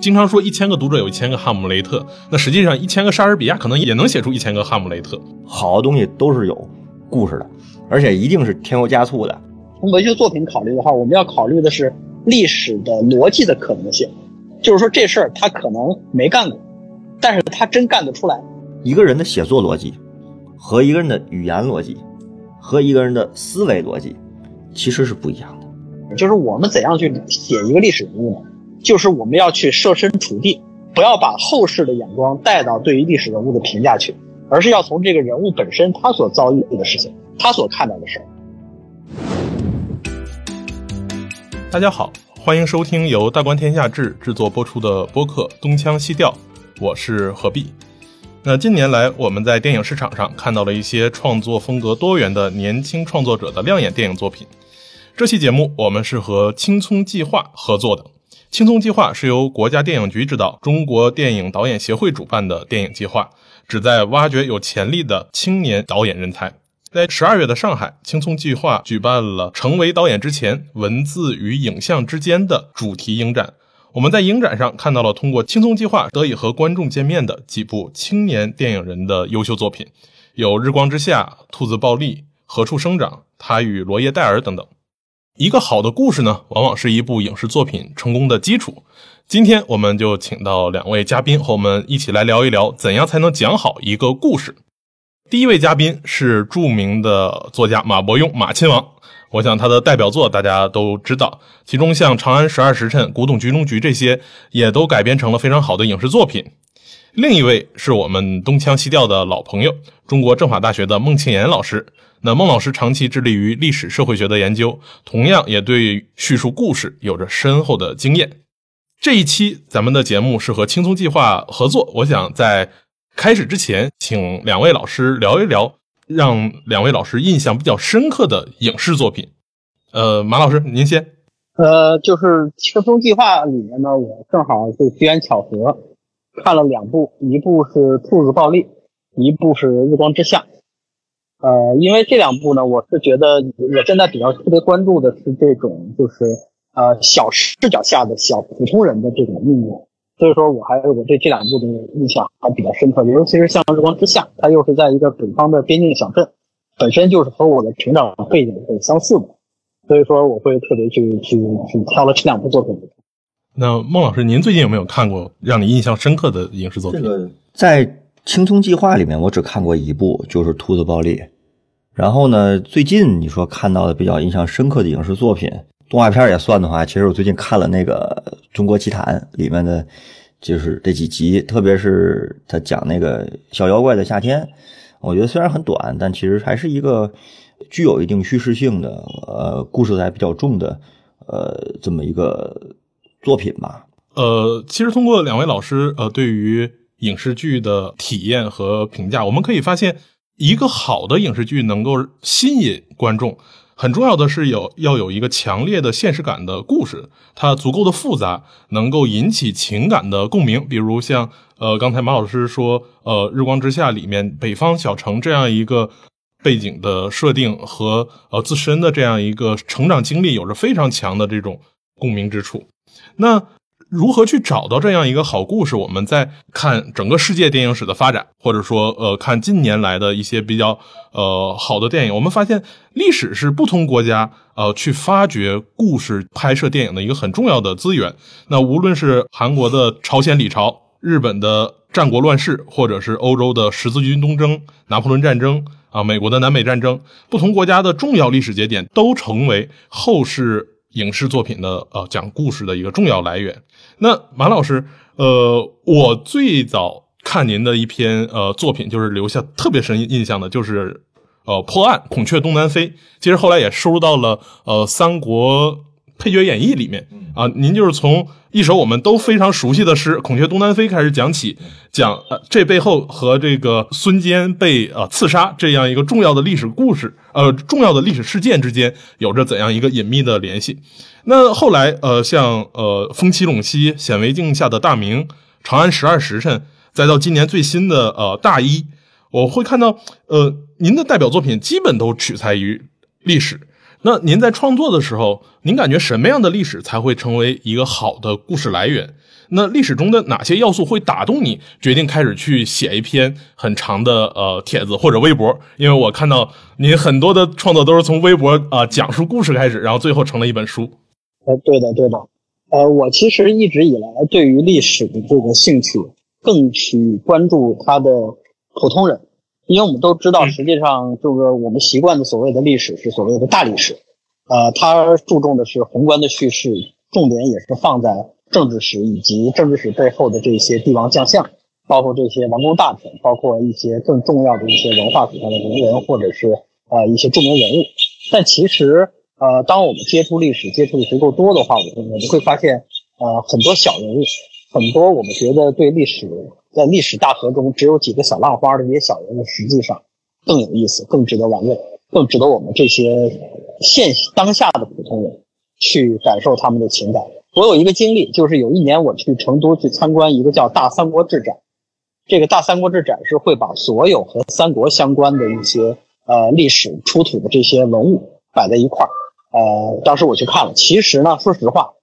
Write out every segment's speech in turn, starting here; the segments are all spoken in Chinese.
经常说一千个读者有一千个哈姆雷特，那实际上一千个莎士比亚可能也能写出一千个哈姆雷特。好的东西都是有故事的，而且一定是添油加醋的。从文学作品考虑的话，我们要考虑的是历史的逻辑的可能性，就是说这事儿他可能没干过，但是他真干得出来。一个人的写作逻辑和一个人的语言逻辑和一个人的思维逻辑其实是不一样的。就是我们怎样去写一个历史人物呢？就是我们要去设身处地，不要把后世的眼光带到对于历史人物的评价去，而是要从这个人物本身他所遭遇的事情，他所看到的事儿。大家好，欢迎收听由大观天下志制作播出的播客《东腔西调》，我是何必。那近年来，我们在电影市场上看到了一些创作风格多元的年轻创作者的亮眼电影作品。这期节目，我们是和青葱计划合作的。青葱计划是由国家电影局指导、中国电影导演协会主办的电影计划，旨在挖掘有潜力的青年导演人才。在十二月的上海，青葱计划举办了“成为导演之前：文字与影像之间”的主题影展。我们在影展上看到了通过青葱计划得以和观众见面的几部青年电影人的优秀作品，有《日光之下》《兔子暴力》《何处生长》《他与罗叶戴尔》等等。一个好的故事呢，往往是一部影视作品成功的基础。今天我们就请到两位嘉宾和我们一起来聊一聊，怎样才能讲好一个故事。第一位嘉宾是著名的作家马伯庸，马亲王。我想他的代表作大家都知道，其中像《长安十二时辰》《古董局中局》这些，也都改编成了非常好的影视作品。另一位是我们东腔西调的老朋友，中国政法大学的孟庆岩老师。那孟老师长期致力于历史社会学的研究，同样也对叙述故事有着深厚的经验。这一期咱们的节目是和青松计划合作，我想在开始之前，请两位老师聊一聊，让两位老师印象比较深刻的影视作品。呃，马老师您先。呃，就是青松计划里面呢，我正好是机缘巧合看了两部，一部是《兔子暴力》，一部是《日光之下》。呃，因为这两部呢，我是觉得我现在比较特别关注的是这种，就是呃小视角下的小普通人的这种命运，所以说我还我对这两部的印象还比较深刻，尤其是像《日光之下》，它又是在一个北方的边境小镇，本身就是和我的成长背景很相似的，所以说我会特别去去去挑了这两部作品。那孟老师，您最近有没有看过让你印象深刻的影视作品？这个在。青葱计划里面，我只看过一部，就是《兔子暴力》。然后呢，最近你说看到的比较印象深刻的影视作品，动画片也算的话，其实我最近看了那个《中国奇谭》里面的，就是这几集，特别是他讲那个小妖怪的夏天，我觉得虽然很短，但其实还是一个具有一定叙事性的，呃，故事还比较重的，呃，这么一个作品吧。呃，其实通过两位老师，呃，对于影视剧的体验和评价，我们可以发现，一个好的影视剧能够吸引观众，很重要的是有要有一个强烈的现实感的故事，它足够的复杂，能够引起情感的共鸣。比如像呃，刚才马老师说，呃，《日光之下》里面北方小城这样一个背景的设定和呃自身的这样一个成长经历，有着非常强的这种共鸣之处。那。如何去找到这样一个好故事？我们在看整个世界电影史的发展，或者说，呃，看近年来的一些比较呃好的电影，我们发现历史是不同国家呃去发掘故事、拍摄电影的一个很重要的资源。那无论是韩国的朝鲜李朝、日本的战国乱世，或者是欧洲的十字军东征、拿破仑战争啊，美国的南北战争，不同国家的重要历史节点都成为后世。影视作品的呃讲故事的一个重要来源。那马老师，呃，我最早看您的一篇呃作品，就是留下特别深印象的，就是呃破案孔雀东南飞。其实后来也收入到了呃三国配角演义里面啊。您就是从一首我们都非常熟悉的诗《孔雀东南飞》开始讲起，讲呃这背后和这个孙坚被呃刺杀这样一个重要的历史故事，呃重要的历史事件之间有着怎样一个隐秘的联系？那后来呃像呃风起陇西、显微镜下的大明、长安十二时辰，再到今年最新的呃大一，我会看到呃您的代表作品基本都取材于历史。那您在创作的时候，您感觉什么样的历史才会成为一个好的故事来源？那历史中的哪些要素会打动你，决定开始去写一篇很长的呃帖子或者微博？因为我看到您很多的创作都是从微博啊、讲述故事开始，然后最后成了一本书。呃，对的，对的。呃，我其实一直以来对于历史的这个兴趣，更去关注它的普通人，因为我们都知道，实际上就是我们习惯的所谓的历史是所谓的大历史，呃，它注重的是宏观的叙事，重点也是放在政治史以及政治史背后的这些帝王将相，包括这些王公大臣，包括一些更重要的一些文化史上的名人，或者是呃一些著名人物。但其实，呃，当我们接触历史、接触的足够多的话，我们我们会发现，呃，很多小人物，很多我们觉得对历史在历史大河中只有几个小浪花的这些小人物，实际上更有意思、更值得玩味、更值得我们这些现当下的普通人去感受他们的情感。我有一个经历，就是有一年我去成都去参观一个叫“大三国志展”，这个“大三国志展”是会把所有和三国相关的一些呃历史出土的这些文物摆在一块儿。呃，当时我去看了，其实呢，说实话，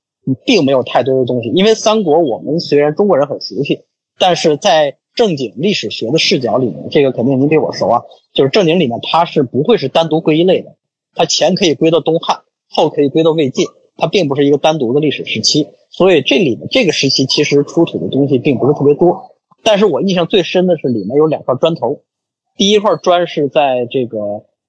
并没有太多的东西，因为三国我们虽然中国人很熟悉，但是在正经历史学的视角里面，这个肯定您比我熟啊，就是正经里面它是不会是单独归一类的，它前可以归到东汉，后可以归到魏晋，它并不是一个单独的历史时期，所以这里面这个时期其实出土的东西并不是特别多，但是我印象最深的是里面有两块砖头，第一块砖是在这个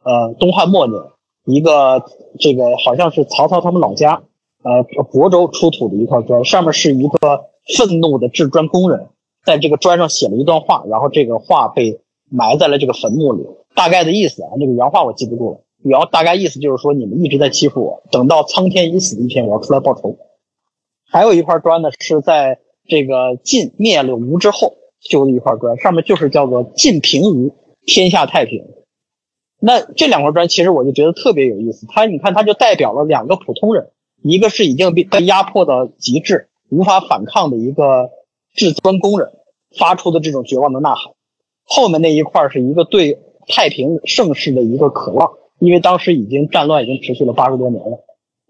呃东汉末年。一个这个好像是曹操他们老家，呃，亳州出土的一块砖，上面是一个愤怒的制砖工人，在这个砖上写了一段话，然后这个话被埋在了这个坟墓里。大概的意思啊，那个原话我记不住了，然后大概意思就是说你们一直在欺负我，等到苍天已死的一天，我要出来报仇。还有一块砖呢，是在这个晋灭了吴之后修的一块砖，上面就是叫做晋平吴，天下太平。那这两块砖其实我就觉得特别有意思，它你看它就代表了两个普通人，一个是已经被被压迫到极致无法反抗的一个制砖工人发出的这种绝望的呐喊，后面那一块是一个对太平盛世的一个渴望，因为当时已经战乱已经持续了八十多年了，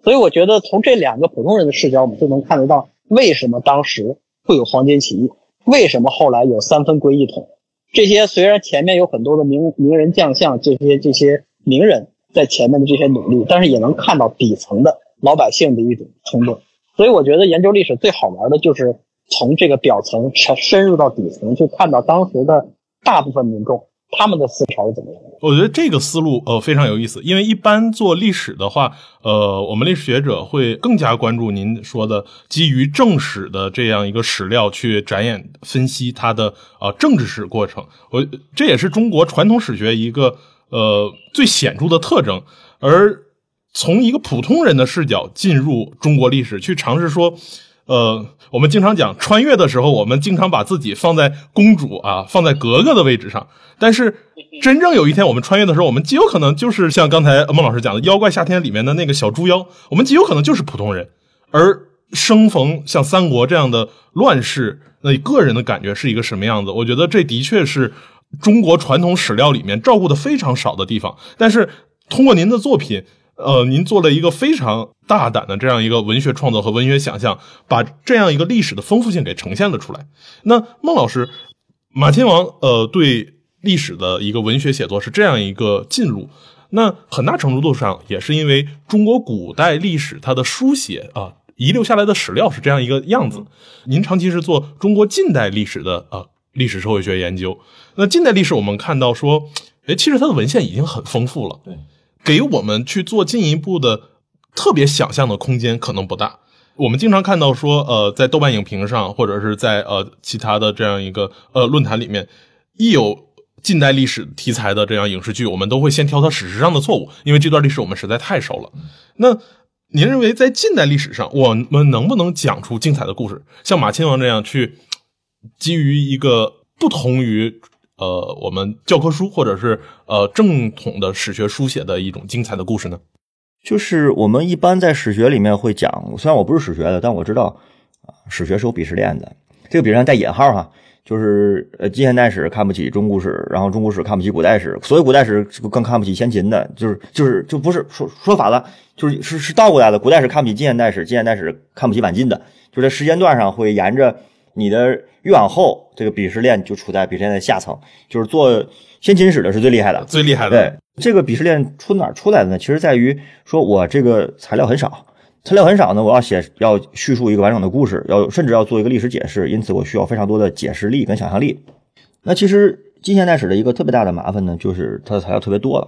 所以我觉得从这两个普通人的视角，我们就能看得到为什么当时会有黄巾起义，为什么后来有三分归一统。这些虽然前面有很多的名名人将相，这些这些名人在前面的这些努力，但是也能看到底层的老百姓的一种冲动。所以我觉得研究历史最好玩的就是从这个表层深深入到底层，去看到当时的大部分民众。他们的思潮是怎么样？我觉得这个思路呃非常有意思，因为一般做历史的话，呃，我们历史学者会更加关注您说的基于正史的这样一个史料去展演分析它的呃政治史过程。我这也是中国传统史学一个呃最显著的特征。而从一个普通人的视角进入中国历史，去尝试说。呃，我们经常讲穿越的时候，我们经常把自己放在公主啊，放在格格的位置上。但是，真正有一天我们穿越的时候，我们极有可能就是像刚才孟老师讲的《妖怪夏天》里面的那个小猪妖，我们极有可能就是普通人。而生逢像三国这样的乱世，那个人的感觉是一个什么样子？我觉得这的确是中国传统史料里面照顾的非常少的地方。但是通过您的作品。呃，您做了一个非常大胆的这样一个文学创作和文学想象，把这样一个历史的丰富性给呈现了出来。那孟老师，马亲王呃对历史的一个文学写作是这样一个进入，那很大程度上也是因为中国古代历史它的书写啊遗留下来的史料是这样一个样子。您长期是做中国近代历史的呃历史社会学研究，那近代历史我们看到说，哎，其实它的文献已经很丰富了。对。给我们去做进一步的特别想象的空间可能不大。我们经常看到说，呃，在豆瓣影评上，或者是在呃其他的这样一个呃论坛里面，一有近代历史题材的这样影视剧，我们都会先挑它史实上的错误，因为这段历史我们实在太熟了。那您认为在近代历史上，我们能不能讲出精彩的故事，像马亲王这样去基于一个不同于？呃，我们教科书或者是呃正统的史学书写的一种精彩的故事呢？就是我们一般在史学里面会讲，虽然我不是史学的，但我知道，史学是有鄙视链的。这个鄙视链带引号哈，就是呃近现代史看不起中古史，然后中古史看不起古代史，所以古代史更看不起先秦的，就是就是就不是说说反了，就是是是倒过来的，古代史看不起近现代史，近现代史看不起晚近的，就在时间段上会沿着你的越往后，这个鄙视链就处在鄙视链的下层，就是做先秦史的是最厉害的，最厉害的。对，这个鄙视链出哪儿出来的呢？其实在于说我这个材料很少。材料很少呢，我要写要叙述一个完整的故事，要甚至要做一个历史解释，因此我需要非常多的解释力跟想象力。那其实近现代史的一个特别大的麻烦呢，就是它的材料特别多了，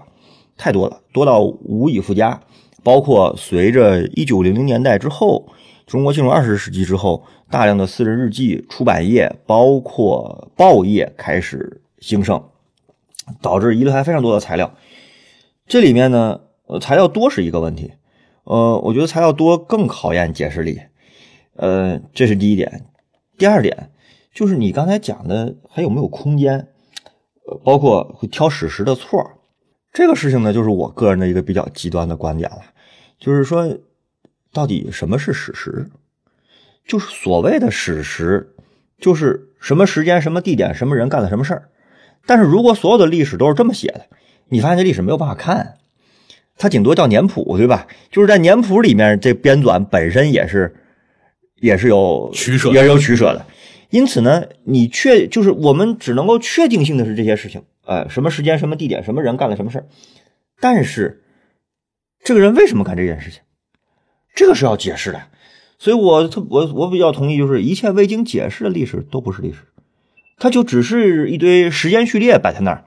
太多了，多到无以复加。包括随着一九零零年代之后，中国进入二十世纪之后，大量的私人日记出版业，包括报业开始兴盛，导致遗留下非常多的材料。这里面呢，呃，材料多是一个问题。呃，我觉得材料多更考验解释力，呃，这是第一点。第二点就是你刚才讲的还有没有空间，呃，包括会挑史实的错这个事情呢，就是我个人的一个比较极端的观点了，就是说，到底什么是史实？就是所谓的史实，就是什么时间、什么地点、什么人干了什么事儿。但是如果所有的历史都是这么写的，你发现这历史没有办法看。它顶多叫年谱，对吧？就是在年谱里面，这编纂本身也是，也是有取舍，也是有取舍的。因此呢，你确就是我们只能够确定性的是这些事情，呃，什么时间、什么地点、什么人干了什么事儿。但是，这个人为什么干这件事情，这个是要解释的。所以我特我我比较同意，就是一切未经解释的历史都不是历史，它就只是一堆时间序列摆在那儿。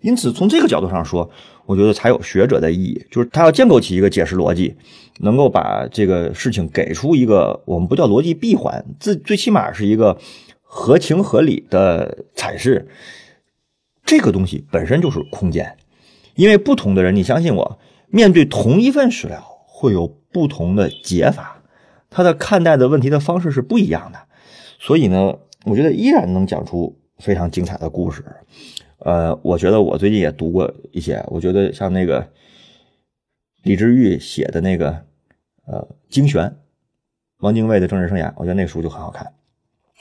因此，从这个角度上说。我觉得才有学者的意义，就是他要建构起一个解释逻辑，能够把这个事情给出一个我们不叫逻辑闭环，最最起码是一个合情合理的阐释。这个东西本身就是空间，因为不同的人，你相信我，面对同一份史料会有不同的解法，他的看待的问题的方式是不一样的。所以呢，我觉得依然能讲出非常精彩的故事。呃，我觉得我最近也读过一些，我觉得像那个李志玉写的那个呃《精选》，王精卫的政治生涯，我觉得那书就很好看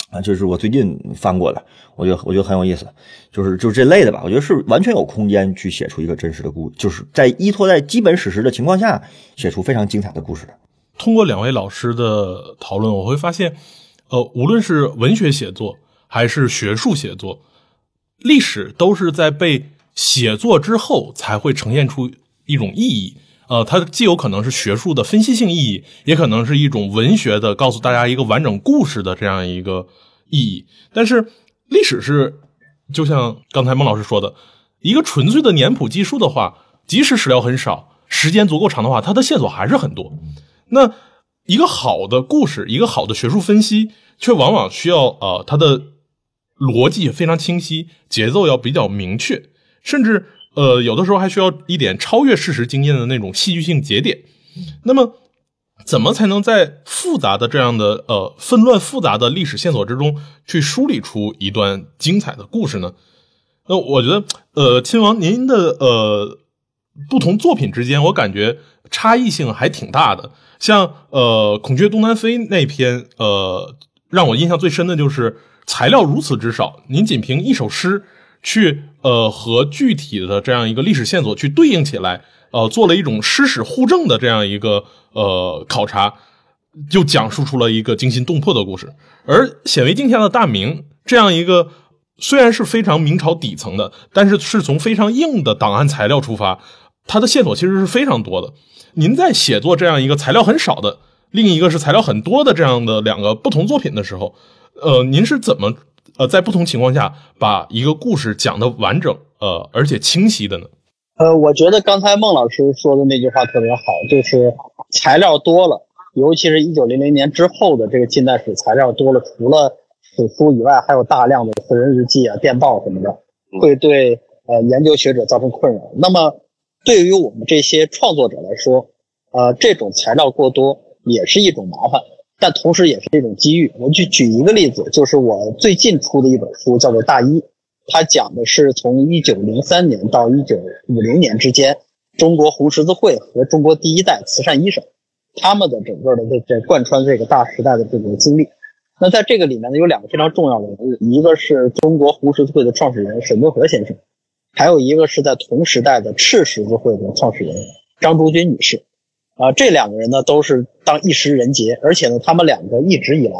啊，就是我最近翻过的，我觉得我觉得很有意思，就是就是这类的吧，我觉得是完全有空间去写出一个真实的故，就是在依托在基本史实的情况下，写出非常精彩的故事的。通过两位老师的讨论，我会发现，呃，无论是文学写作还是学术写作。历史都是在被写作之后才会呈现出一种意义，呃，它既有可能是学术的分析性意义，也可能是一种文学的告诉大家一个完整故事的这样一个意义。但是历史是，就像刚才孟老师说的，一个纯粹的年谱记述的话，即使史料很少，时间足够长的话，它的线索还是很多。那一个好的故事，一个好的学术分析，却往往需要呃它的。逻辑非常清晰，节奏要比较明确，甚至呃有的时候还需要一点超越事实经验的那种戏剧性节点。那么，怎么才能在复杂的这样的呃纷乱复杂的历史线索之中去梳理出一段精彩的故事呢？那我觉得呃亲王您的呃不同作品之间，我感觉差异性还挺大的。像呃孔雀东南飞那篇呃让我印象最深的就是。材料如此之少，您仅凭一首诗去呃和具体的这样一个历史线索去对应起来，呃做了一种诗史互证的这样一个呃考察，就讲述出了一个惊心动魄的故事。而显微镜下的大明这样一个虽然是非常明朝底层的，但是是从非常硬的档案材料出发，它的线索其实是非常多的。您在写作这样一个材料很少的，另一个是材料很多的这样的两个不同作品的时候。呃，您是怎么呃在不同情况下把一个故事讲的完整呃而且清晰的呢？呃，我觉得刚才孟老师说的那句话特别好，就是材料多了，尤其是一九零零年之后的这个近代史材料多了，除了史书以外，还有大量的私人日记啊、电报什么的，会对呃研究学者造成困扰。那么对于我们这些创作者来说，呃，这种材料过多也是一种麻烦。但同时也是一种机遇。我去举一个例子，就是我最近出的一本书，叫做《大一》，它讲的是从一九零三年到一九五零年之间，中国红十字会和中国第一代慈善医生他们的整个的这这贯穿这个大时代的这个经历。那在这个里面呢，有两个非常重要的人物，一个是中国红十字会的创始人沈敦和先生，还有一个是在同时代的赤十字会的创始人张竹君女士。啊，这两个人呢都是当一时人杰，而且呢，他们两个一直以来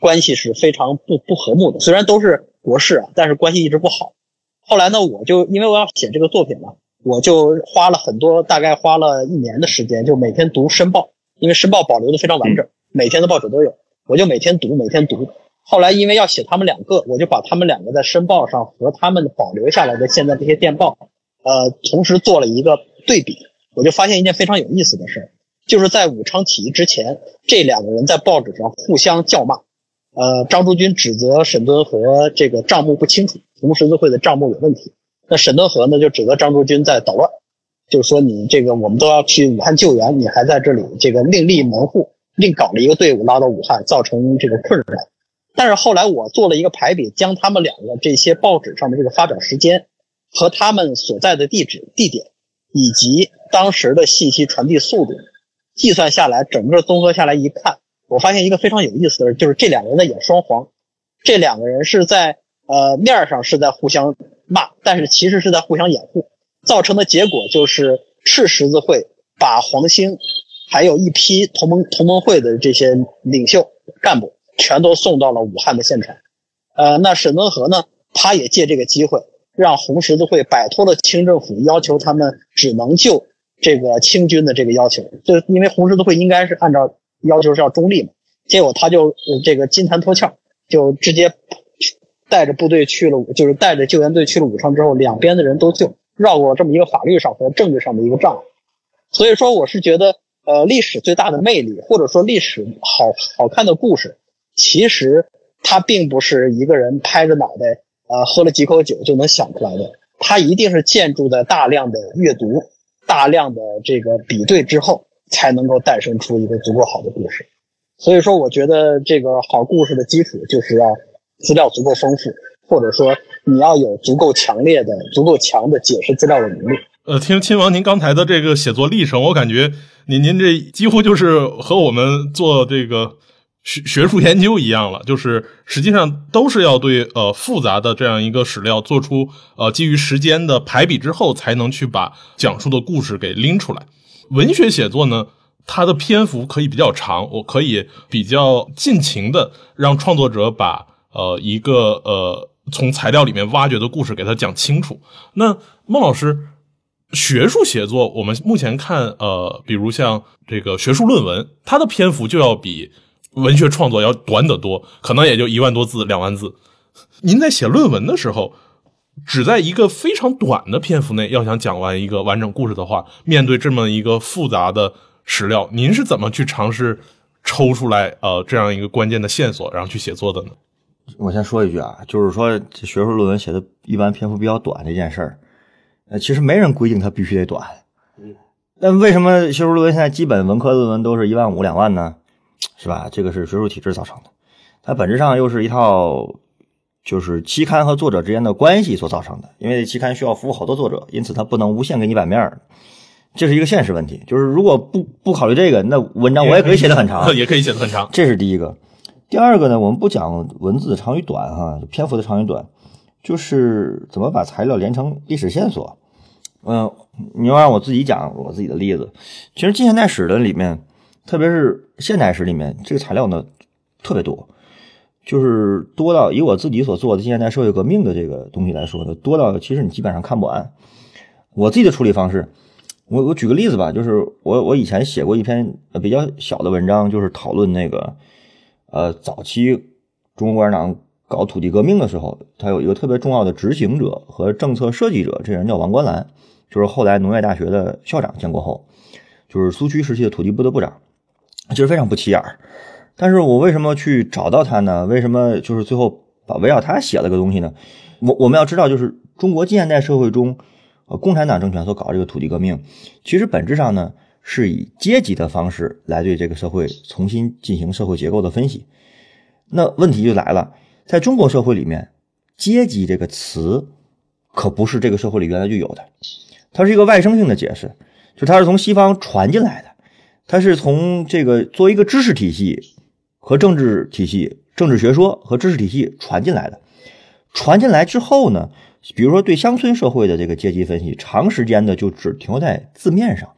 关系是非常不不和睦的。虽然都是博士啊，但是关系一直不好。后来呢，我就因为我要写这个作品嘛，我就花了很多，大概花了一年的时间，就每天读《申报》，因为《申报》保留的非常完整，每天的报纸都有，我就每天读，每天读。后来因为要写他们两个，我就把他们两个在《申报》上和他们保留下来的现在这些电报，呃，同时做了一个对比，我就发现一件非常有意思的事儿。就是在武昌起义之前，这两个人在报纸上互相叫骂。呃，张竹君指责沈敦和这个账目不清楚，红十字会的账目有问题。那沈敦和呢，就指责张竹君在捣乱，就是说你这个我们都要去武汉救援，你还在这里这个另立门户，另搞了一个队伍拉到武汉，造成这个困扰。但是后来我做了一个排比，将他们两个这些报纸上的这个发表时间和他们所在的地址、地点以及当时的信息传递速度。计算下来，整个综合下来一看，我发现一个非常有意思的，就是这两个人在演双簧。这两个人是在呃面上是在互相骂，但是其实是在互相掩护，造成的结果就是赤十字会把黄兴还有一批同盟同盟会的这些领袖干部全都送到了武汉的现场。呃，那沈敦和呢，他也借这个机会让红十字会摆脱了清政府要求他们只能救。这个清军的这个要求，就因为红十字会应该是按照要求是要中立嘛，结果他就这个金蝉脱壳，就直接带着部队去了，就是带着救援队去了武昌之后，两边的人都救，绕过这么一个法律上和政治上的一个障碍。所以说，我是觉得，呃，历史最大的魅力，或者说历史好好看的故事，其实它并不是一个人拍着脑袋，呃，喝了几口酒就能想出来的，它一定是建筑在大量的阅读。大量的这个比对之后，才能够诞生出一个足够好的故事。所以说，我觉得这个好故事的基础就是要资料足够丰富，或者说你要有足够强烈的、足够强的解释资料的能力。呃，听亲王您刚才的这个写作历程，我感觉您您这几乎就是和我们做这个。学学术研究一样了，就是实际上都是要对呃复杂的这样一个史料做出呃基于时间的排比之后，才能去把讲述的故事给拎出来。文学写作呢，它的篇幅可以比较长，我可以比较尽情的让创作者把呃一个呃从材料里面挖掘的故事给他讲清楚。那孟老师，学术写作我们目前看呃，比如像这个学术论文，它的篇幅就要比。文学创作要短得多，可能也就一万多字、两万字。您在写论文的时候，只在一个非常短的篇幅内要想讲完一个完整故事的话，面对这么一个复杂的史料，您是怎么去尝试抽出来呃这样一个关键的线索，然后去写作的呢？我先说一句啊，就是说这学术论文写的一般篇幅比较短这件事儿，呃，其实没人规定它必须得短。嗯，但为什么学术论文现在基本文科论文都是一万五、两万呢？是吧？这个是学术体制造成的，它本质上又是一套就是期刊和作者之间的关系所造成的。因为期刊需要服务好多作者，因此它不能无限给你版面这是一个现实问题。就是如果不不考虑这个，那文章我也可以写的很长，也可以写的很长。这是第一个。第二个呢，我们不讲文字的长与短哈，篇幅的长与短，就是怎么把材料连成历史线索。嗯，你要让我自己讲我自己的例子，其实近现代史的里面。特别是现代史里面，这个材料呢特别多，就是多到以我自己所做的现代社会革命的这个东西来说呢，多到其实你基本上看不完。我自己的处理方式，我我举个例子吧，就是我我以前写过一篇比较小的文章，就是讨论那个呃早期中国共产党搞土地革命的时候，他有一个特别重要的执行者和政策设计者，这人叫王冠澜，就是后来农业大学的校长建国后，就是苏区时期的土地部的部长。其实非常不起眼儿，但是我为什么去找到他呢？为什么就是最后把围绕他写了个东西呢？我我们要知道，就是中国近现代社会中，呃，共产党政权所搞这个土地革命，其实本质上呢是以阶级的方式来对这个社会重新进行社会结构的分析。那问题就来了，在中国社会里面，阶级这个词可不是这个社会里原来就有的，它是一个外生性的解释，就它是从西方传进来的。它是从这个作为一个知识体系和政治体系、政治学说和知识体系传进来的。传进来之后呢，比如说对乡村社会的这个阶级分析，长时间的就只停留在字面上，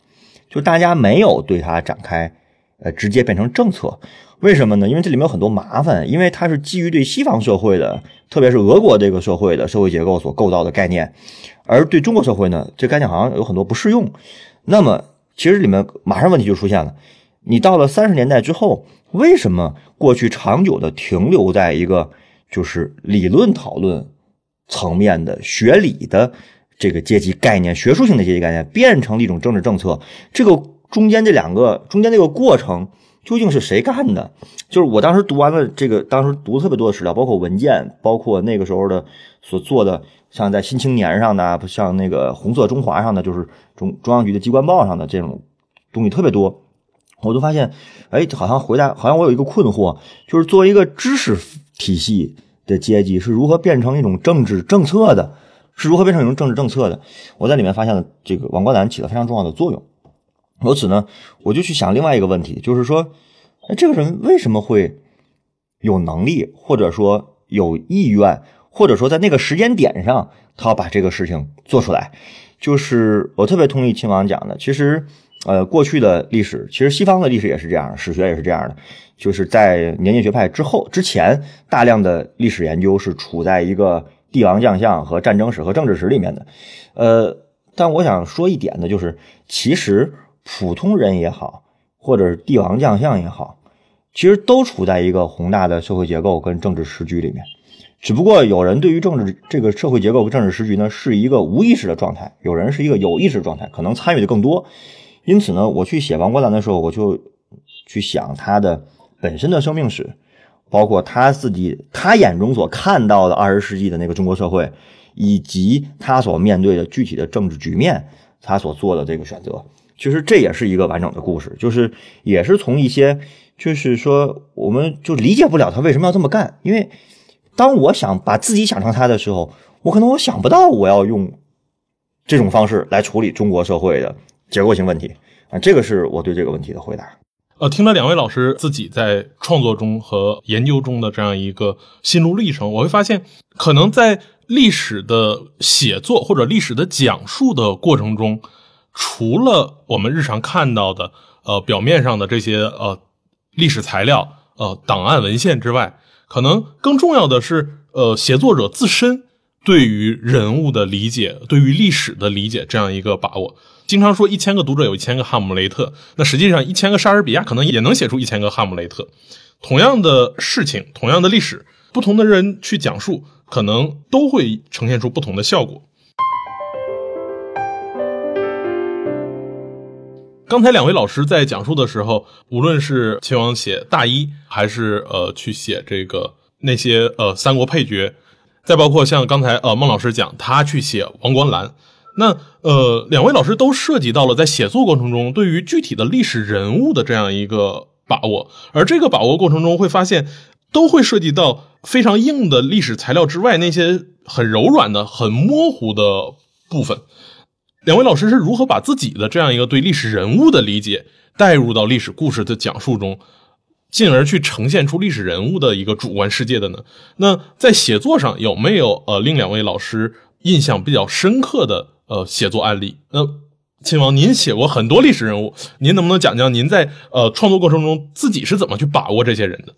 就大家没有对它展开，呃，直接变成政策。为什么呢？因为这里面有很多麻烦，因为它是基于对西方社会的，特别是俄国这个社会的社会结构所构造的概念，而对中国社会呢，这概念好像有很多不适用。那么，其实里面马上问题就出现了：你到了三十年代之后，为什么过去长久的停留在一个就是理论讨论层面的学理的这个阶级概念、学术性的阶级概念，变成了一种政治政策？这个中间这两个中间这个过程。究竟是谁干的？就是我当时读完了这个，当时读特别多的史料，包括文件，包括那个时候的所做的，像在《新青年》上的，像那个《红色中华》上的，就是中中央局的机关报上的这种东西特别多。我就发现，哎，好像回答，好像我有一个困惑，就是作为一个知识体系的阶级，是如何变成一种政治政策的？是如何变成一种政治政策的？我在里面发现了这个王冠兰起了非常重要的作用。由此呢，我就去想另外一个问题，就是说，哎，这个人为什么会有能力，或者说有意愿，或者说在那个时间点上，他要把这个事情做出来？就是我特别同意亲王讲的，其实，呃，过去的历史，其实西方的历史也是这样，史学也是这样的，就是在年鉴学派之后之前，大量的历史研究是处在一个帝王将相和战争史和政治史里面的。呃，但我想说一点呢，就是其实。普通人也好，或者是帝王将相也好，其实都处在一个宏大的社会结构跟政治时局里面。只不过有人对于政治这个社会结构和政治时局呢，是一个无意识的状态；有人是一个有意识状态，可能参与的更多。因此呢，我去写王国兰的时候，我就去想他的本身的生命史，包括他自己他眼中所看到的二十世纪的那个中国社会，以及他所面对的具体的政治局面，他所做的这个选择。其实这也是一个完整的故事，就是也是从一些，就是说，我们就理解不了他为什么要这么干。因为当我想把自己想成他的时候，我可能我想不到我要用这种方式来处理中国社会的结构性问题啊。这个是我对这个问题的回答。呃，听了两位老师自己在创作中和研究中的这样一个心路历程，我会发现，可能在历史的写作或者历史的讲述的过程中。除了我们日常看到的，呃，表面上的这些呃历史材料、呃档案文献之外，可能更重要的是，呃，写作者自身对于人物的理解、对于历史的理解这样一个把握。经常说一千个读者有一千个哈姆雷特，那实际上一千个莎士比亚可能也能写出一千个哈姆雷特。同样的事情，同样的历史，不同的人去讲述，可能都会呈现出不同的效果。刚才两位老师在讲述的时候，无论是秦王写大一，还是呃去写这个那些呃三国配角，再包括像刚才呃孟老师讲他去写王冠兰，那呃两位老师都涉及到了在写作过程中对于具体的历史人物的这样一个把握，而这个把握过程中会发现，都会涉及到非常硬的历史材料之外那些很柔软的、很模糊的部分。两位老师是如何把自己的这样一个对历史人物的理解带入到历史故事的讲述中，进而去呈现出历史人物的一个主观世界的呢？那在写作上有没有呃令两位老师印象比较深刻的呃写作案例？那亲王，您写过很多历史人物，您能不能讲讲您在呃创作过程中自己是怎么去把握这些人的？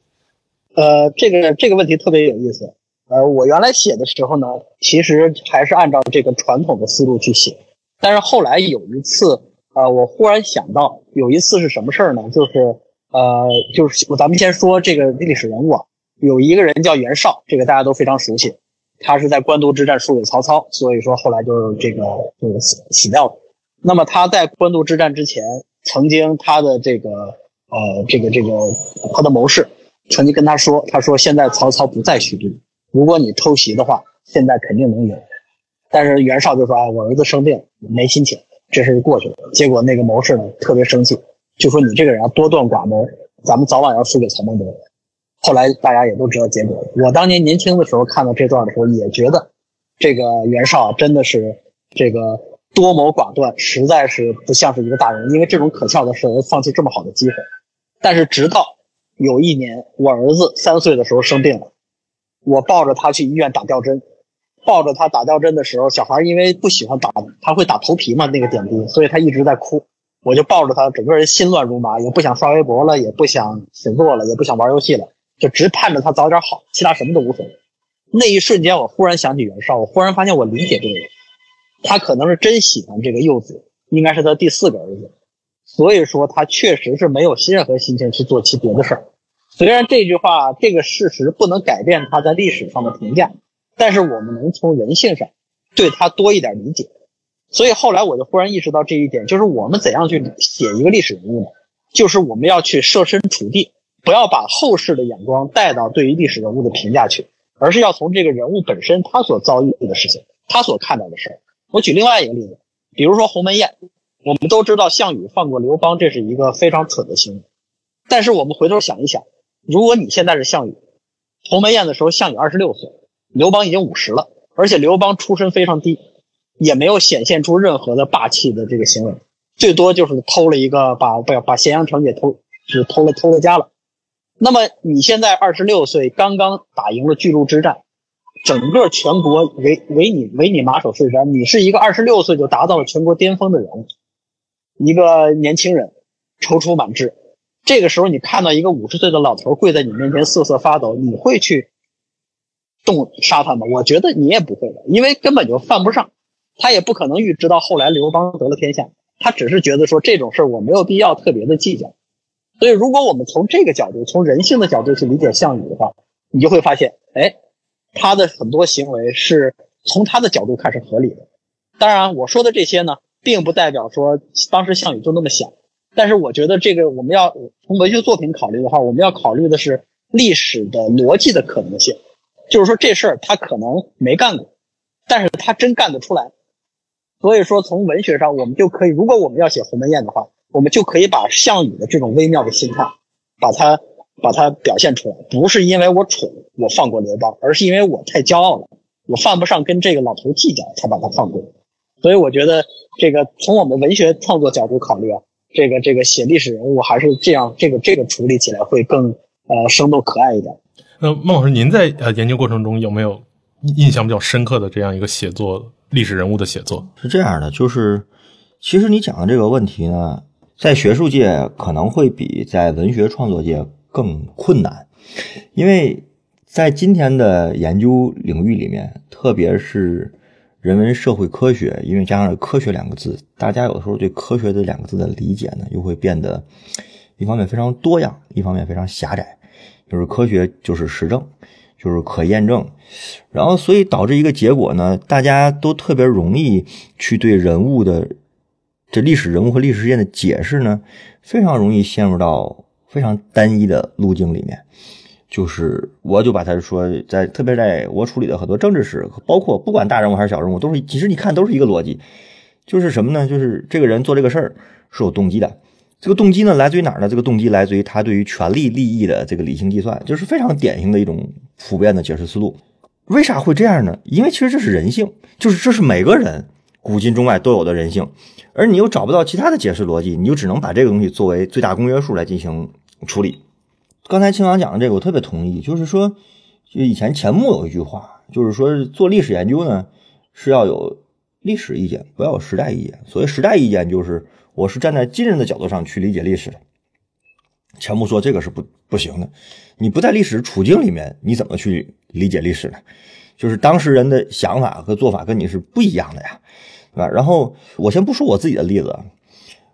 呃，这个这个问题特别有意思。呃，我原来写的时候呢，其实还是按照这个传统的思路去写。但是后来有一次，呃，我忽然想到，有一次是什么事儿呢？就是，呃，就是咱们先说这个历史人物啊，有一个人叫袁绍，这个大家都非常熟悉，他是在官渡之战输给曹操，所以说后来就是这个就是死死掉了。那么他在官渡之战之前，曾经他的这个呃这个这个他的谋士曾经跟他说，他说现在曹操不在许都，如果你偷袭的话，现在肯定能赢。但是袁绍就说啊，我儿子生病，没心情，这事就过去了。结果那个谋士呢特别生气，就说你这个人啊多断寡谋，咱们早晚要输给曹孟德。后来大家也都知道结果。我当年年轻的时候看到这段的时候，也觉得这个袁绍真的是这个多谋寡断，实在是不像是一个大人。因为这种可笑的事而，放弃这么好的机会。但是直到有一年我儿子三岁的时候生病了，我抱着他去医院打吊针，抱着他打吊针的时候，小孩因为不喜欢打，他会打头皮嘛，那个点滴，所以他一直在哭。我就抱着他，整个人心乱如麻，也不想刷微博了，也不想写作了，也不想玩游戏了，就只盼着他早点好，其他什么都无所谓。那一瞬间，我忽然想起袁绍，我忽然发现我理解这个人，他可能是真喜欢这个幼子，应该是他第四个儿子，所以说他确实是没有任何心情去做其别的事儿。虽然这句话这个事实不能改变他在历史上的评价，但是我们能从人性上对他多一点理解。所以后来我就忽然意识到这一点，就是我们怎样去写一个历史人物呢？就是我们要去设身处地，不要把后世的眼光带到对于历史人物的评价去，而是要从这个人物本身他所遭遇的事情，他所看到的事儿。我举另外一个例子，比如说鸿门宴，我们都知道项羽放过刘邦，这是一个非常蠢的行为。但是我们回头想一想，如果你现在是项羽，鸿门宴的时候项羽二十六岁，刘邦已经五十了，而且刘邦出身非常低。也没有显现出任何的霸气的这个行为，最多就是偷了一个把把把咸阳城给偷，是偷了偷了家了。那么你现在二十六岁，刚刚打赢了巨鹿之战，整个全国唯唯你唯你马首是瞻，你是一个二十六岁就达到了全国巅峰的人物，一个年轻人，踌躇满志。这个时候你看到一个五十岁的老头跪在你面前瑟瑟发抖，你会去动杀他吗？我觉得你也不会的，因为根本就犯不上。他也不可能预知到后来刘邦得了天下，他只是觉得说这种事儿我没有必要特别的计较。所以，如果我们从这个角度，从人性的角度去理解项羽的话，你就会发现，哎，他的很多行为是从他的角度看是合理的。当然，我说的这些呢，并不代表说当时项羽就那么想。但是，我觉得这个我们要从文学作品考虑的话，我们要考虑的是历史的逻辑的可能性，就是说这事儿他可能没干过，但是他真干得出来。所以说，从文学上，我们就可以，如果我们要写鸿门宴的话，我们就可以把项羽的这种微妙的心态，把它把它表现出来。不是因为我蠢，我放过刘邦，而是因为我太骄傲了，我犯不上跟这个老头计较，才把他放过。所以我觉得，这个从我们文学创作角度考虑啊，这个这个写历史人物还是这样，这个这个处理起来会更呃生动可爱一点。那孟老师，您在呃研究过程中有没有印象比较深刻的这样一个写作？历史人物的写作是这样的，就是其实你讲的这个问题呢，在学术界可能会比在文学创作界更困难，因为在今天的研究领域里面，特别是人文社会科学，因为加上了“科学”两个字，大家有的时候对“科学”这两个字的理解呢，又会变得一方面非常多样，一方面非常狭窄，就是科学就是实证。就是可验证，然后所以导致一个结果呢，大家都特别容易去对人物的这历史人物和历史事件的解释呢，非常容易陷入到非常单一的路径里面。就是我就把它说，在特别在我处理的很多政治史，包括不管大人物还是小人物，都是其实你看都是一个逻辑，就是什么呢？就是这个人做这个事儿是有动机的。这个动机呢，来自于哪儿呢？这个动机来自于他对于权力利益的这个理性计算，就是非常典型的一种普遍的解释思路。为啥会这样呢？因为其实这是人性，就是这是每个人古今中外都有的人性，而你又找不到其他的解释逻辑，你就只能把这个东西作为最大公约数来进行处理。刚才青王讲的这个，我特别同意，就是说，就以前钱穆有一句话，就是说做历史研究呢是要有历史意见，不要有时代意见。所谓时代意见，就是。我是站在今人的角度上去理解历史的。钱穆说这个是不不行的，你不在历史处境里面，你怎么去理解历史呢？就是当事人的想法和做法跟你是不一样的呀，对吧？然后我先不说我自己的例子，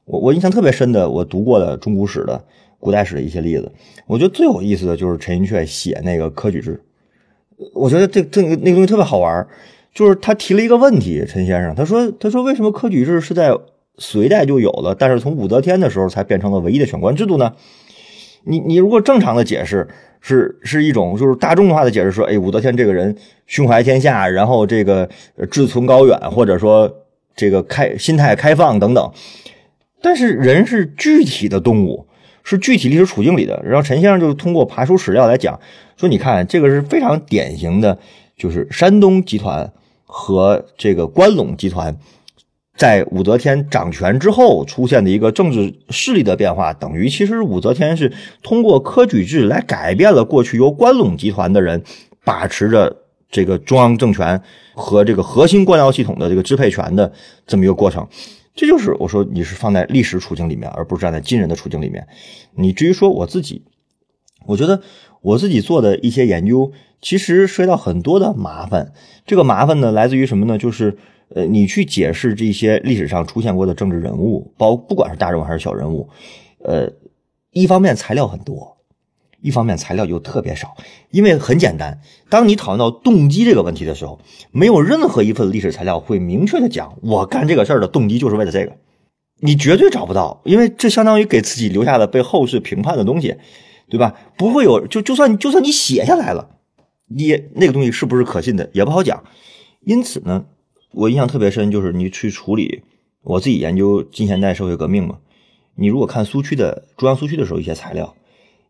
我我印象特别深的，我读过的中古史的古代史的一些例子，我觉得最有意思的就是陈寅恪写那个科举制，我觉得这这那个东西特别好玩，就是他提了一个问题，陈先生他说他说为什么科举制是在隋代就有了，但是从武则天的时候才变成了唯一的选官制度呢？你你如果正常的解释是是一种就是大众化的解释，说哎武则天这个人胸怀天下，然后这个志存高远，或者说这个开心态开放等等。但是人是具体的动物，是具体历史处境里的。然后陈先生就是通过爬书史料来讲，说你看这个是非常典型的，就是山东集团和这个关陇集团。在武则天掌权之后出现的一个政治势力的变化，等于其实武则天是通过科举制来改变了过去由关陇集团的人把持着这个中央政权和这个核心官僚系统的这个支配权的这么一个过程。这就是我说你是放在历史处境里面，而不是站在今人的处境里面。你至于说我自己，我觉得我自己做的一些研究，其实涉及到很多的麻烦。这个麻烦呢，来自于什么呢？就是呃，你去解释这些历史上出现过的政治人物，包不管是大人物还是小人物，呃，一方面材料很多，一方面材料就特别少。因为很简单，当你讨论到动机这个问题的时候，没有任何一份历史材料会明确的讲我干这个事儿的动机就是为了这个，你绝对找不到，因为这相当于给自己留下了被后世评判的东西，对吧？不会有，就就算就算你写下来了，你那个东西是不是可信的也不好讲。因此呢。我印象特别深，就是你去处理我自己研究近现代社会革命嘛。你如果看苏区的中央苏区的时候一些材料，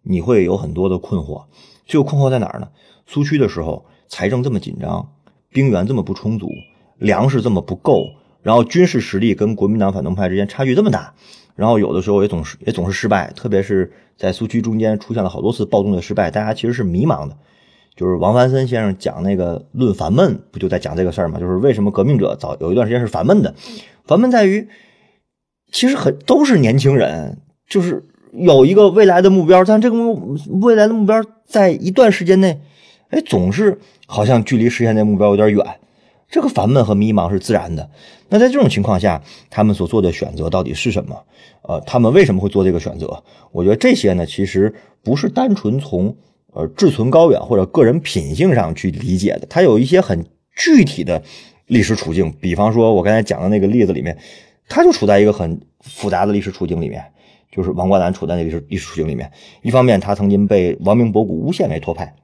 你会有很多的困惑。这个困惑在哪儿呢？苏区的时候财政这么紧张，兵源这么不充足，粮食这么不够，然后军事实力跟国民党反动派之间差距这么大，然后有的时候也总是也总是失败，特别是在苏区中间出现了好多次暴动的失败，大家其实是迷茫的。就是王凡森先生讲那个《论烦闷》，不就在讲这个事儿吗？就是为什么革命者早有一段时间是烦闷的，烦闷在于，其实很都是年轻人，就是有一个未来的目标，但这个目未来的目标在一段时间内，哎，总是好像距离实现那目标有点远，这个烦闷和迷茫是自然的。那在这种情况下，他们所做的选择到底是什么？呃，他们为什么会做这个选择？我觉得这些呢，其实不是单纯从。呃，志存高远或者个人品性上去理解的，他有一些很具体的历史处境。比方说，我刚才讲的那个例子里面，他就处在一个很复杂的历史处境里面，就是王冠兰处在那历史历史处境里面。一方面，他曾经被王明博古诬陷为托派，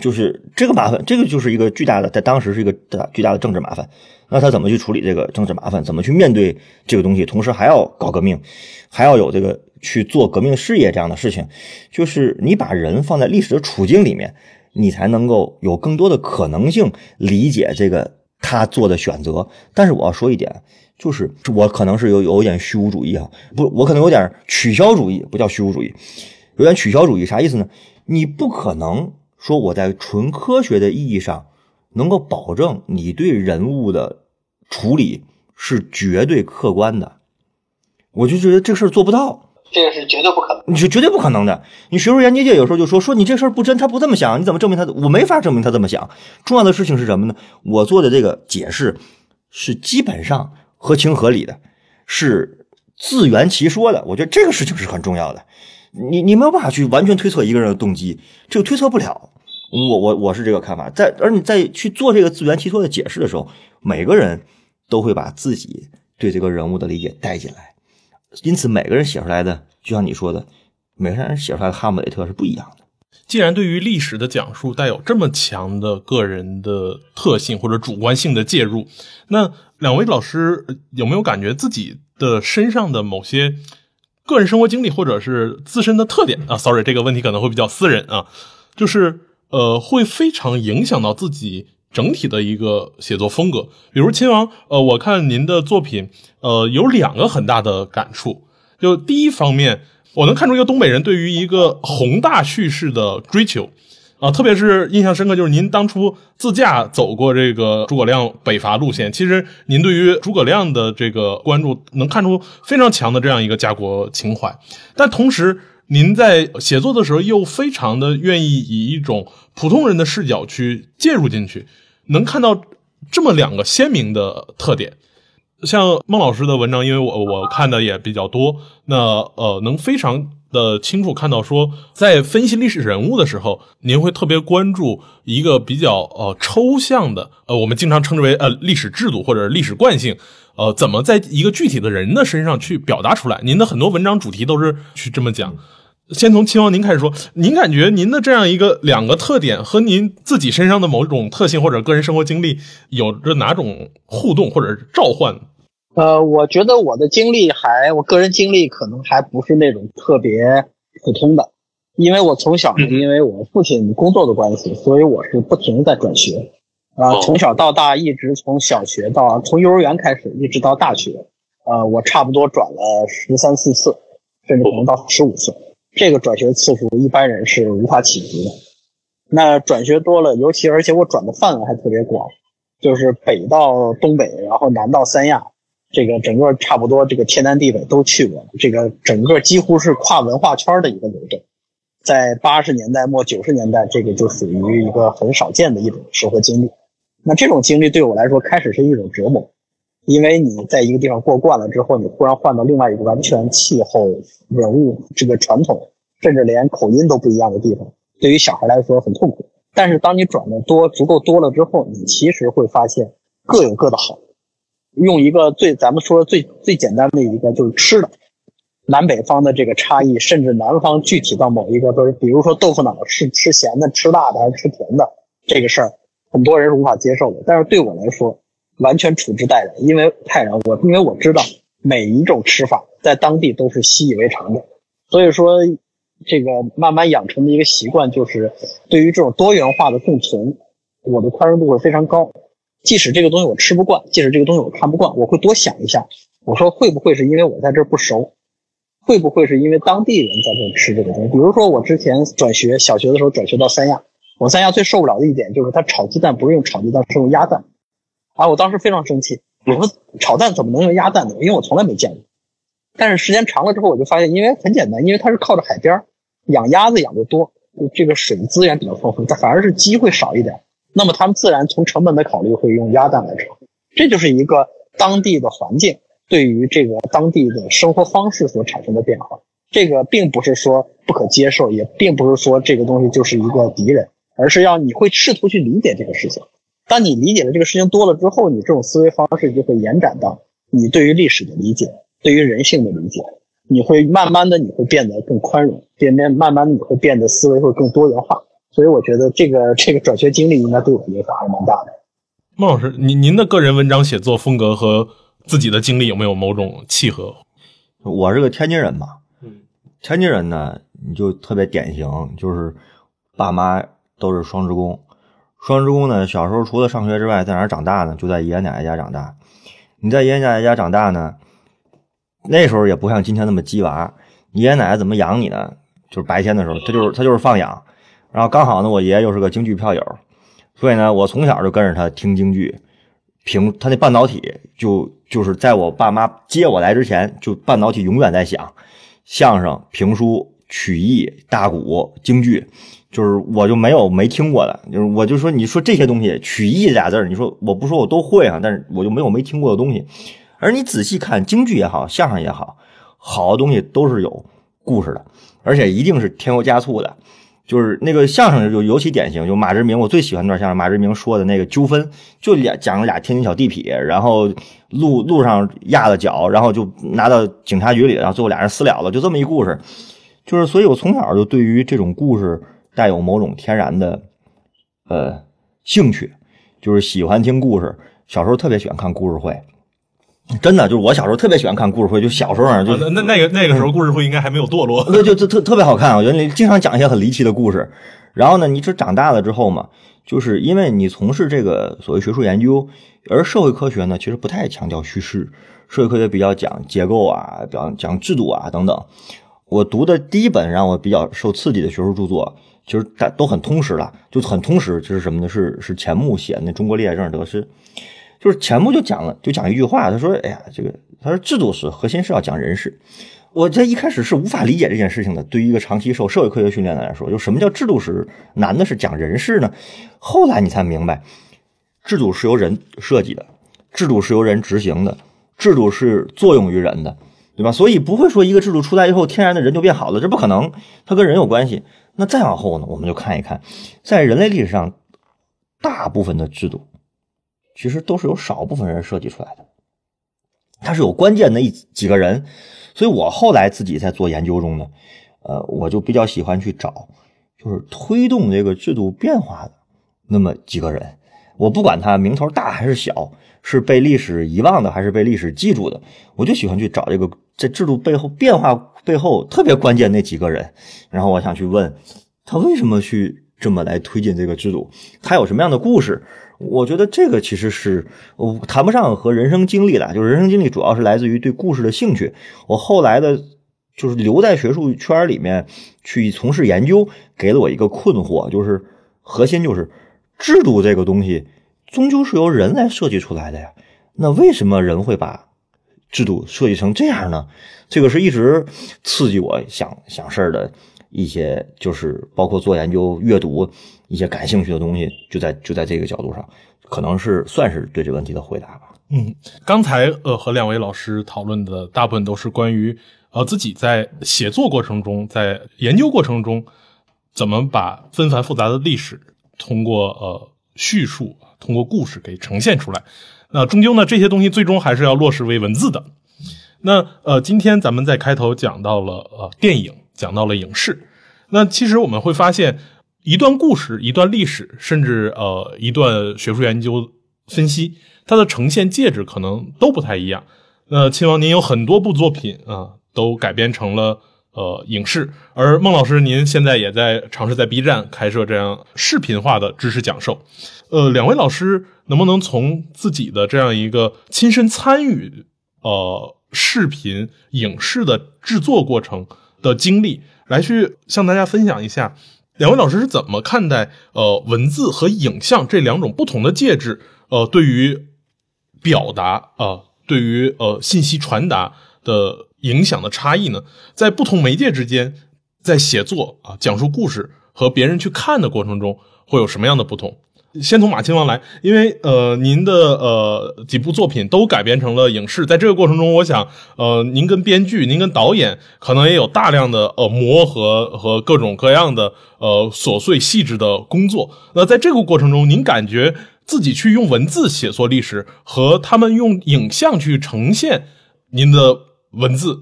就是这个麻烦，这个就是一个巨大的，在当时是一个大巨大的政治麻烦。那他怎么去处理这个政治麻烦？怎么去面对这个东西？同时还要搞革命，还要有这个。去做革命事业这样的事情，就是你把人放在历史的处境里面，你才能够有更多的可能性理解这个他做的选择。但是我要说一点，就是我可能是有有点虚无主义啊，不，我可能有点取消主义，不叫虚无主义，有点取消主义啥意思呢？你不可能说我在纯科学的意义上能够保证你对人物的处理是绝对客观的，我就觉得这事儿做不到。这个是绝对不可能，你是绝对不可能的。你学术研究界有时候就说说你这事儿不真，他不这么想，你怎么证明他？我没法证明他这么想。重要的事情是什么呢？我做的这个解释是基本上合情合理的，是自圆其说的。我觉得这个事情是很重要的。你你没有办法去完全推测一个人的动机，这个推测不了。我我我是这个看法。在而你在去做这个自圆其说的解释的时候，每个人都会把自己对这个人物的理解带进来。因此，每个人写出来的，就像你说的，每个人写出来的哈姆雷特是不一样的。既然对于历史的讲述带有这么强的个人的特性或者主观性的介入，那两位老师有没有感觉自己的身上的某些个人生活经历或者是自身的特点啊？Sorry，这个问题可能会比较私人啊，就是呃，会非常影响到自己。整体的一个写作风格，比如亲王，呃，我看您的作品，呃，有两个很大的感触。就第一方面，我能看出一个东北人对于一个宏大叙事的追求，啊，特别是印象深刻，就是您当初自驾走过这个诸葛亮北伐路线，其实您对于诸葛亮的这个关注，能看出非常强的这样一个家国情怀，但同时。您在写作的时候又非常的愿意以一种普通人的视角去介入进去，能看到这么两个鲜明的特点。像孟老师的文章，因为我我看的也比较多，那呃能非常的清楚看到说，在分析历史人物的时候，您会特别关注一个比较呃抽象的呃我们经常称之为呃历史制度或者历史惯性。呃，怎么在一个具体的人的身上去表达出来？您的很多文章主题都是去这么讲。先从秦王您开始说，您感觉您的这样一个两个特点和您自己身上的某种特性或者个人生活经历有着哪种互动或者召唤？呃，我觉得我的经历还，我个人经历可能还不是那种特别普通的，因为我从小因为我父亲工作的关系，所以我是不停在转学。啊，从小到大，一直从小学到从幼儿园开始，一直到大学，呃，我差不多转了十三四次，甚至可能到十五次。这个转学次数一般人是无法企及的。那转学多了，尤其而且我转的范围还特别广，就是北到东北，然后南到三亚，这个整个差不多这个天南地北都去过。这个整个几乎是跨文化圈的一个流动。在八十年代末九十年代，这个就属于一个很少见的一种生活经历。那这种经历对我来说，开始是一种折磨，因为你在一个地方过惯了之后，你忽然换到另外一个完全气候、人物、这个传统，甚至连口音都不一样的地方，对于小孩来说很痛苦。但是当你转的多足够多了之后，你其实会发现各有各的好。用一个最咱们说最最简单的一个就是吃的。南北方的这个差异，甚至南方具体到某一个，都是比如说豆腐脑是吃咸的、吃辣的还是吃甜的，这个事儿很多人是无法接受的。但是对我来说，完全处之泰然，因为泰然我因为我知道每一种吃法在当地都是习以为常的，所以说这个慢慢养成的一个习惯就是，对于这种多元化的共存，我的宽容度会非常高。即使这个东西我吃不惯，即使这个东西我看不惯，我会多想一下，我说会不会是因为我在这儿不熟？会不会是因为当地人在这吃这个东西？比如说我之前转学，小学的时候转学到三亚，我三亚最受不了的一点就是他炒鸡蛋不是用炒鸡蛋，是用鸭蛋，啊，我当时非常生气，我说炒蛋怎么能用鸭蛋呢？因为我从来没见过。但是时间长了之后，我就发现，因为很简单，因为它是靠着海边，养鸭子养的多，这个水资源比较丰富，它反而是鸡会少一点，那么他们自然从成本的考虑会用鸭蛋来炒，这就是一个当地的环境。对于这个当地的生活方式所产生的变化，这个并不是说不可接受，也并不是说这个东西就是一个敌人，而是要你会试图去理解这个事情。当你理解了这个事情多了之后，你这种思维方式就会延展到你对于历史的理解，对于人性的理解，你会慢慢的你会变得更宽容，变变慢慢的你会变得思维会更多元化。所以我觉得这个这个转学经历应该对我影响还蛮大的。孟老师，您您的个人文章写作风格和。自己的经历有没有某种契合？我是个天津人嘛，天津人呢，你就特别典型，就是爸妈都是双职工。双职工呢，小时候除了上学之外，在哪儿长大呢？就在爷爷奶奶家长大。你在爷爷奶奶家长大呢，那时候也不像今天那么鸡娃，爷爷奶奶怎么养你呢？就是白天的时候，他就是他就是放养。然后刚好呢，我爷爷又是个京剧票友，所以呢，我从小就跟着他听京剧。凭他那半导体，就就是在我爸妈接我来之前，就半导体永远在响，相声、评书、曲艺、大鼓、京剧，就是我就没有没听过的，就是我就说你说这些东西，曲艺俩字你说我不说我都会啊，但是我就没有没听过的东西。而你仔细看京剧也好，相声也好，好的东西都是有故事的，而且一定是添油加醋的。就是那个相声就尤其典型，就马志明，我最喜欢那段相声。马志明说的那个纠纷，就俩讲了俩天津小地痞，然后路路上压了脚，然后就拿到警察局里，然后最后俩人私了了，就这么一故事。就是，所以我从小就对于这种故事带有某种天然的呃兴趣，就是喜欢听故事。小时候特别喜欢看故事会。真的就是我小时候特别喜欢看故事会，就小时候就那那那个那个时候故事会应该还没有堕落，那就特特特别好看。我觉得你经常讲一些很离奇的故事。然后呢，你这长大了之后嘛，就是因为你从事这个所谓学术研究，而社会科学呢，其实不太强调叙事，社会科学比较讲结构啊，比较讲制度啊等等。我读的第一本让我比较受刺激的学术著作，其实大都很通识了，就很通识，就是什么呢？是是钱穆写的《中国历代政治得失》。就是钱穆就讲了，就讲一句话，他说：“哎呀，这个他说制度是核心是要讲人事。”我在一开始是无法理解这件事情的。对于一个长期受社会科学训练的来说，就什么叫制度是难的是讲人事呢？后来你才明白，制度是由人设计的，制度是由人执行的，制度是作用于人的，对吧？所以不会说一个制度出来以后，天然的人就变好了，这不可能，它跟人有关系。那再往后呢，我们就看一看，在人类历史上，大部分的制度。其实都是由少部分人设计出来的，它是有关键的一几个人，所以我后来自己在做研究中呢，呃，我就比较喜欢去找，就是推动这个制度变化的那么几个人，我不管他名头大还是小，是被历史遗忘的还是被历史记住的，我就喜欢去找这个在制度背后变化背后特别关键那几个人，然后我想去问他为什么去这么来推进这个制度？他有什么样的故事？我觉得这个其实是我谈不上和人生经历了，就是人生经历主要是来自于对故事的兴趣。我后来的，就是留在学术圈里面去从事研究，给了我一个困惑，就是核心就是制度这个东西终究是由人来设计出来的呀。那为什么人会把制度设计成这样呢？这个是一直刺激我想想事儿的一些，就是包括做研究、阅读。一些感兴趣的东西，就在就在这个角度上，可能是算是对这个问题的回答吧。嗯，刚才呃和两位老师讨论的大部分都是关于呃自己在写作过程中，在研究过程中怎么把纷繁复杂的历史通过呃叙述、通过故事给呈现出来。那终究呢，这些东西最终还是要落实为文字的。那呃，今天咱们在开头讲到了呃电影，讲到了影视。那其实我们会发现。一段故事，一段历史，甚至呃一段学术研究分析，它的呈现介质可能都不太一样。那亲王，您有很多部作品啊，都改编成了呃影视，而孟老师您现在也在尝试在 B 站开设这样视频化的知识讲授。呃，两位老师能不能从自己的这样一个亲身参与呃视频影视的制作过程的经历，来去向大家分享一下？两位老师是怎么看待呃文字和影像这两种不同的介质呃对于表达啊对于呃信息传达的影响的差异呢？在不同媒介之间，在写作啊讲述故事和别人去看的过程中，会有什么样的不同？先从马亲王来，因为呃，您的呃几部作品都改编成了影视，在这个过程中，我想呃，您跟编剧、您跟导演可能也有大量的呃磨合和各种各样的呃琐碎细致的工作。那在这个过程中，您感觉自己去用文字写作历史和他们用影像去呈现您的文字，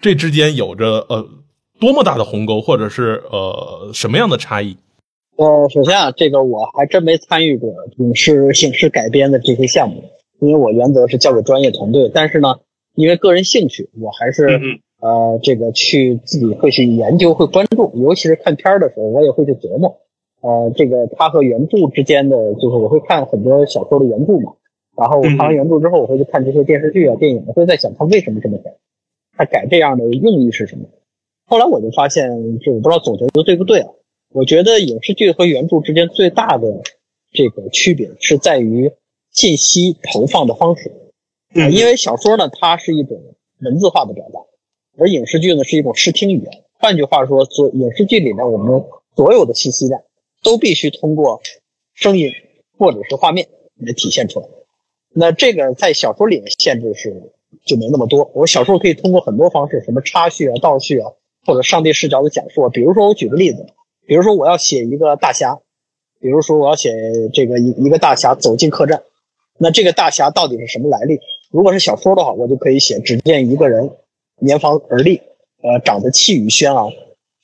这之间有着呃多么大的鸿沟，或者是呃什么样的差异？呃，首先啊，这个我还真没参与过影视、影视改编的这些项目，因为我原则是交给专业团队。但是呢，因为个人兴趣，我还是呃，这个去自己会去研究、会关注，尤其是看片儿的时候，我也会去琢磨。呃，这个它和原著之间的，就是我会看很多小说的原著嘛，然后我看完原著之后，我会去看这些电视剧啊、电影，我会在想它为什么这么改，他改这样的用意是什么。后来我就发现，这我不知道总结的对不对啊。我觉得影视剧和原著之间最大的这个区别是在于信息投放的方式嗯，因为小说呢它是一种文字化的表达，而影视剧呢是一种视听语言。换句话说，所影视剧里面我们所有的信息量都必须通过声音或者是画面来体现出来。那这个在小说里面限制是就没那么多，我小说可以通过很多方式，什么插叙啊、倒叙啊，或者上帝视角的讲述啊。比如说，我举个例子。比如说我要写一个大侠，比如说我要写这个一一个大侠走进客栈，那这个大侠到底是什么来历？如果是小说的话，我就可以写：只见一个人年方而立，呃，长得气宇轩昂，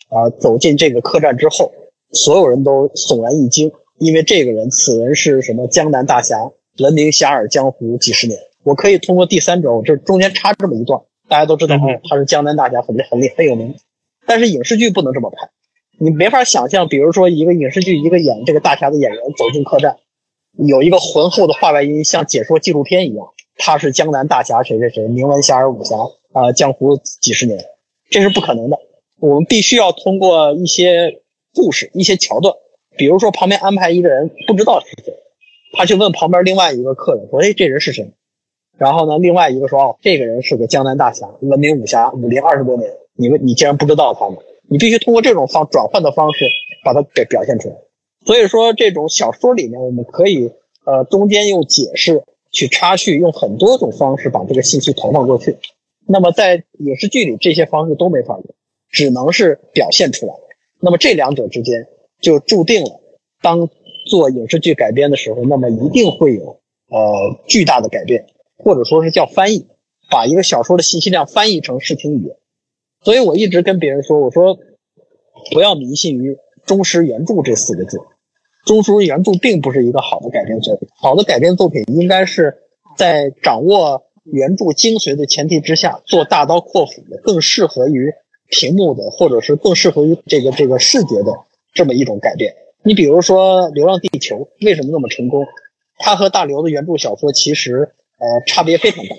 啊，走进这个客栈之后，所有人都悚然一惊，因为这个人，此人是什么江南大侠，闻名遐迩江湖几十年。我可以通过第三者，我这中间插这么一段，大家都知道他是江南大侠，很很厉很有名。但是影视剧不能这么拍。你没法想象，比如说一个影视剧，一个演这个大侠的演员走进客栈，有一个浑厚的话外音，像解说纪录片一样。他是江南大侠谁谁谁，名闻遐迩武侠啊，江湖几十年，这是不可能的。我们必须要通过一些故事、一些桥段，比如说旁边安排一个人不知道是谁，他去问旁边另外一个客人说：“哎，这人是谁？”然后呢，另外一个说：“哦，这个人是个江南大侠，闻名武侠武林二十多年，你们你竟然不知道他吗？”你必须通过这种方转换的方式把它给表现出来。所以说，这种小说里面，我们可以呃中间用解释去插叙，用很多种方式把这个信息投放过去。那么在影视剧里，这些方式都没法用，只能是表现出来。那么这两者之间就注定了，当做影视剧改编的时候，那么一定会有呃巨大的改变，或者说是叫翻译，把一个小说的信息量翻译成视听语言。所以我一直跟别人说，我说不要迷信于忠实原著这四个字，忠实原著并不是一个好的改编作品。好的改编作品应该是在掌握原著精髓的前提之下，做大刀阔斧的，更适合于屏幕的，或者是更适合于这个这个视觉的这么一种改变。你比如说《流浪地球》为什么那么成功？它和大刘的原著小说其实呃差别非常大，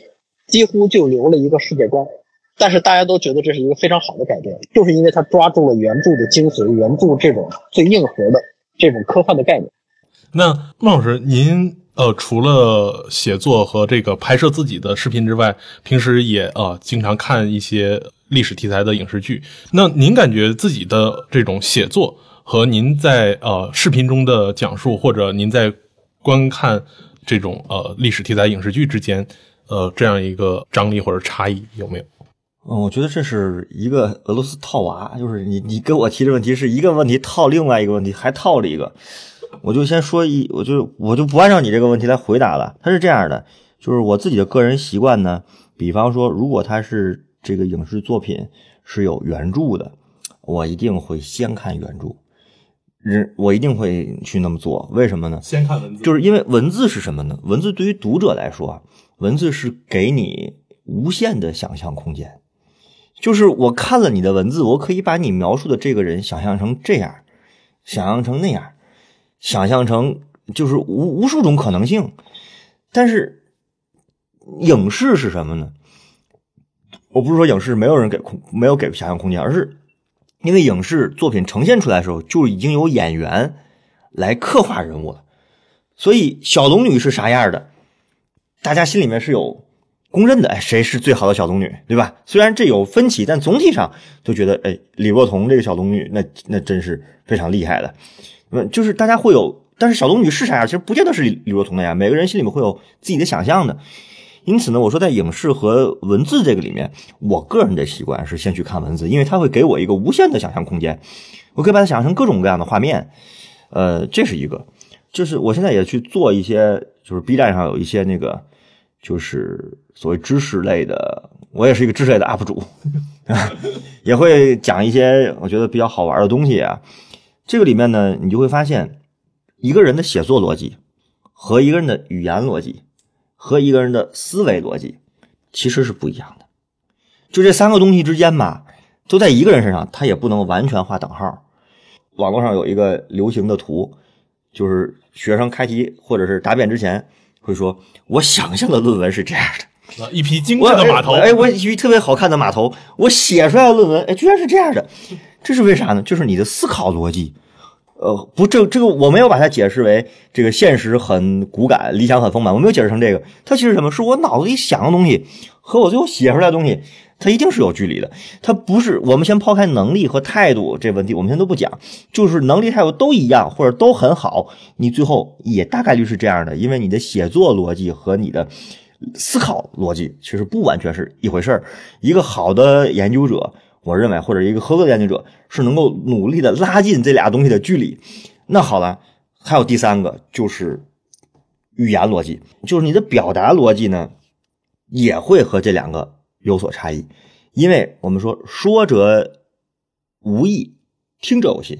几乎就留了一个世界观，但是大家都觉得这是一个非常好的改编，就是因为它抓住了原著的精髓，原著这种最硬核的这种科幻的概念。那孟老师，您呃除了写作和这个拍摄自己的视频之外，平时也呃经常看一些历史题材的影视剧。那您感觉自己的这种写作和您在呃视频中的讲述，或者您在观看这种呃历史题材影视剧之间，呃这样一个张力或者差异有没有？嗯，我觉得这是一个俄罗斯套娃，就是你你跟我提的问题是一个问题套另外一个问题，还套了一个。我就先说一，我就我就不按照你这个问题来回答了。它是这样的，就是我自己的个人习惯呢，比方说，如果它是这个影视作品是有原著的，我一定会先看原著，人我一定会去那么做。为什么呢？先看文字，就是因为文字是什么呢？文字对于读者来说，文字是给你无限的想象空间。就是我看了你的文字，我可以把你描述的这个人想象成这样，想象成那样。想象成就是无无数种可能性，但是影视是什么呢？我不是说影视没有人给空没有给想象空间，而是因为影视作品呈现出来的时候就已经有演员来刻画人物了，所以小龙女是啥样的，大家心里面是有公认的。哎，谁是最好的小龙女，对吧？虽然这有分歧，但总体上都觉得，哎，李若彤这个小龙女，那那真是非常厉害的。嗯，就是大家会有，但是小龙女是啥样，其实不见得是李若彤的呀。每个人心里面会有自己的想象的。因此呢，我说在影视和文字这个里面，我个人的习惯是先去看文字，因为它会给我一个无限的想象空间，我可以把它想象成各种各样的画面。呃，这是一个，就是我现在也去做一些，就是 B 站上有一些那个，就是所谓知识类的，我也是一个知识类的 UP 主，也会讲一些我觉得比较好玩的东西啊。这个里面呢，你就会发现，一个人的写作逻辑和一个人的语言逻辑和一个人的思维逻辑其实是不一样的。就这三个东西之间吧，都在一个人身上，他也不能完全画等号。网络上有一个流行的图，就是学生开题或者是答辩之前会说：“我想象的论文是这样的，一匹精致的马头。”哎，我一匹特别好看的马头，我写出来的论文，哎，居然是这样的。这是为啥呢？就是你的思考逻辑，呃，不，这这个我没有把它解释为这个现实很骨感，理想很丰满，我没有解释成这个。它其实什么？是我脑子里想的东西和我最后写出来的东西，它一定是有距离的。它不是我们先抛开能力和态度这问题，我们先都不讲，就是能力态度都一样或者都很好，你最后也大概率是这样的，因为你的写作逻辑和你的思考逻辑其实不完全是一回事儿。一个好的研究者。我认为，或者一个合格的研究者是能够努力的拉近这俩东西的距离。那好了，还有第三个就是语言逻辑，就是你的表达逻辑呢，也会和这两个有所差异。因为我们说说者无意，听者有心。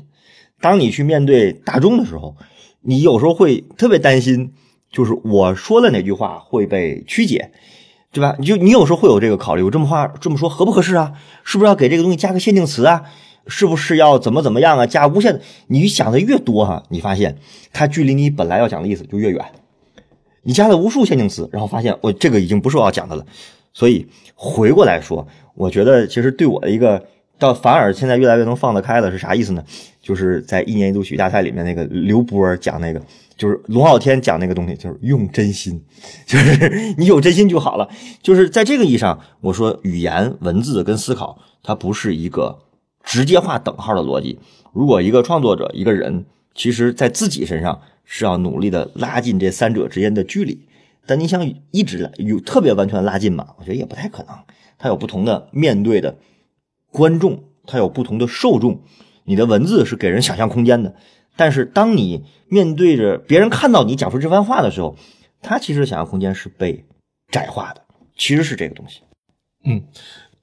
当你去面对大众的时候，你有时候会特别担心，就是我说的哪句话会被曲解。对吧？你就你有时候会有这个考虑，我这么话这么说合不合适啊？是不是要给这个东西加个限定词啊？是不是要怎么怎么样啊？加无限？你想的越多哈，你发现它距离你本来要讲的意思就越远。你加了无数限定词，然后发现我这个已经不是我要讲的了。所以回过来说，我觉得其实对我的一个，到反而现在越来越能放得开了，是啥意思呢？就是在一年一度喜剧大赛里面那个刘波讲那个。就是龙傲天讲那个东西，就是用真心，就是你有真心就好了。就是在这个意义上，我说语言文字跟思考，它不是一个直接画等号的逻辑。如果一个创作者一个人，其实在自己身上是要努力的拉近这三者之间的距离，但你想一直来有特别完全拉近嘛？我觉得也不太可能。他有不同的面对的观众，他有不同的受众。你的文字是给人想象空间的。但是，当你面对着别人看到你讲出这番话的时候，他其实想象空间是被窄化的，其实是这个东西。嗯，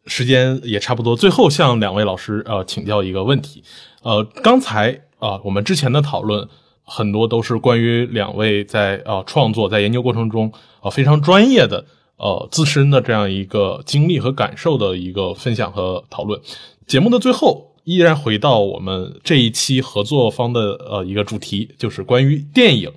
时间也差不多，最后向两位老师呃请教一个问题。呃，刚才啊，我们之前的讨论很多都是关于两位在呃创作、在研究过程中呃非常专业的呃自身的这样一个经历和感受的一个分享和讨论。节目的最后。依然回到我们这一期合作方的呃一个主题，就是关于电影。